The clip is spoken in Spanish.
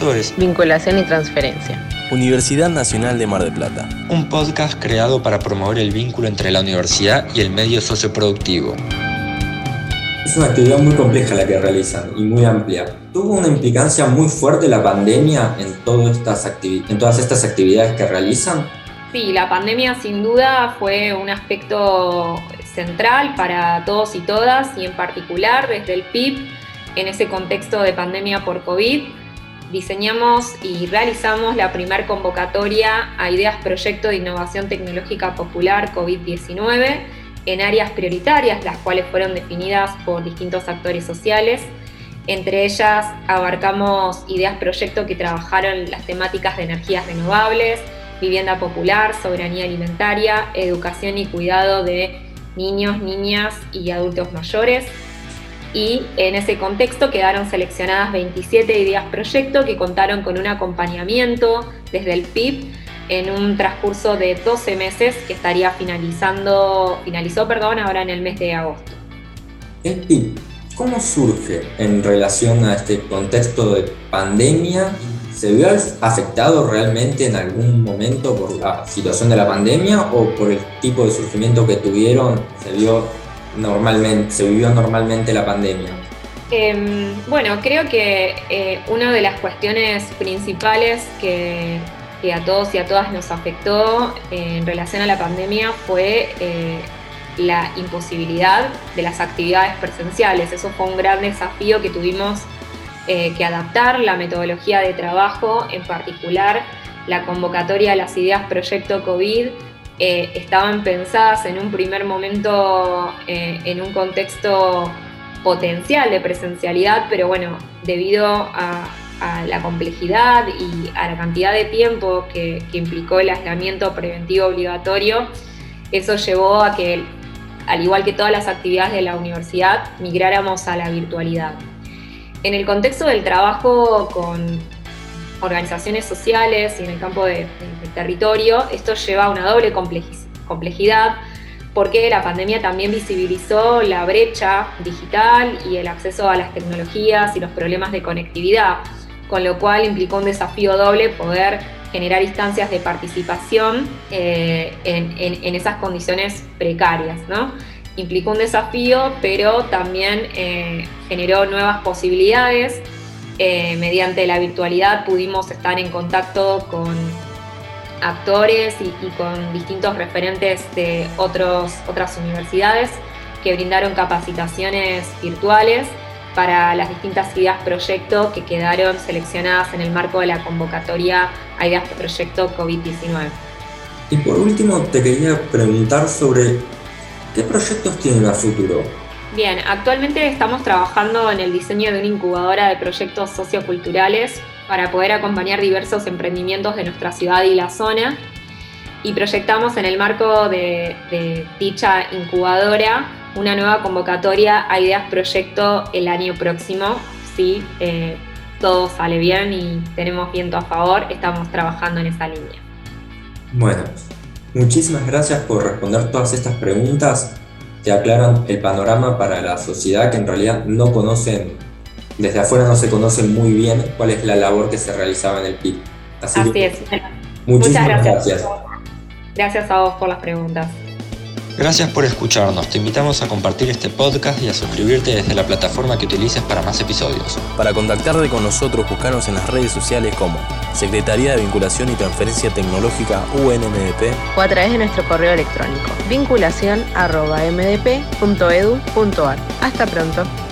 Esto es Vinculación y transferencia. Universidad Nacional de Mar del Plata. Un podcast creado para promover el vínculo entre la universidad y el medio socioproductivo. Es una actividad muy compleja la que realizan y muy amplia. ¿Tuvo una implicancia muy fuerte la pandemia en, todas estas en todas estas actividades que realizan? Sí, la pandemia sin duda fue un aspecto central para todos y todas y en particular desde el PIB en ese contexto de pandemia por COVID. Diseñamos y realizamos la primera convocatoria a Ideas Proyecto de Innovación Tecnológica Popular COVID-19 en áreas prioritarias, las cuales fueron definidas por distintos actores sociales. Entre ellas abarcamos ideas proyecto que trabajaron las temáticas de energías renovables, vivienda popular, soberanía alimentaria, educación y cuidado de niños, niñas y adultos mayores. Y en ese contexto quedaron seleccionadas 27 ideas proyecto que contaron con un acompañamiento desde el PIB en un transcurso de 12 meses que estaría finalizando, finalizó perdón, ahora en el mes de agosto. El PIB, ¿cómo surge en relación a este contexto de pandemia ¿Se vio afectado realmente en algún momento por la situación de la pandemia o por el tipo de surgimiento que tuvieron? ¿Se, vio normalmente, se vivió normalmente la pandemia? Em, bueno, creo que eh, una de las cuestiones principales que, a todos y a todas nos afectó eh, en relación a la pandemia fue eh, la imposibilidad de las actividades presenciales. Eso fue un gran desafío que tuvimos que adaptar la metodología de trabajo, en particular la convocatoria a las ideas Proyecto COVID, eh, estaban pensadas en un primer momento eh, en un contexto potencial de presencialidad, pero bueno, debido a, la complejidad y a la cantidad de tiempo que, que implicó el aislamiento preventivo obligatorio, eso llevó a que, al igual que todas las actividades de la universidad, migráramos a la virtualidad. En el contexto del trabajo con organizaciones sociales y en el campo del territorio, esto lleva a una doble complejidad porque la pandemia también visibilizó la brecha digital y el acceso a las tecnologías y los problemas de conectividad, con lo cual implicó un desafío doble poder generar instancias de participación eh, en, esas condiciones precarias. ¿no? implicó un desafío, pero también eh, generó nuevas posibilidades. Eh, mediante la virtualidad pudimos estar en contacto con actores y, con distintos referentes de otros, otras universidades que brindaron capacitaciones virtuales para las distintas ideas proyecto que quedaron seleccionadas en el marco de la convocatoria a ideas proyecto COVID-19. Y por último, te quería preguntar sobre ¿Qué proyectos tienen a futuro? Bien, actualmente estamos trabajando en el diseño de una incubadora de proyectos socioculturales para poder acompañar diversos emprendimientos de nuestra ciudad y la zona. Y proyectamos en el marco de, dicha incubadora una nueva convocatoria a Ideas Proyecto el año próximo. Si eh, todo sale bien y tenemos viento a favor, estamos trabajando en esa línea. Bueno, Muchísimas gracias por responder todas estas preguntas que aclaran el panorama para la sociedad que en realidad no conocen, desde afuera no se conocen muy bien cuál es la labor que se realizaba en el PIB. Así, es. Muchísimas gracias. Gracias a vos por las preguntas. Gracias por escucharnos. Te invitamos a compartir este podcast y a suscribirte desde la plataforma que utilices para más episodios. Para contactarte con nosotros, buscanos en las redes sociales como Secretaría de Vinculación y Transferencia Tecnológica UNMDP o a través de nuestro correo electrónico vinculación.mdp.edu.ar. Hasta pronto.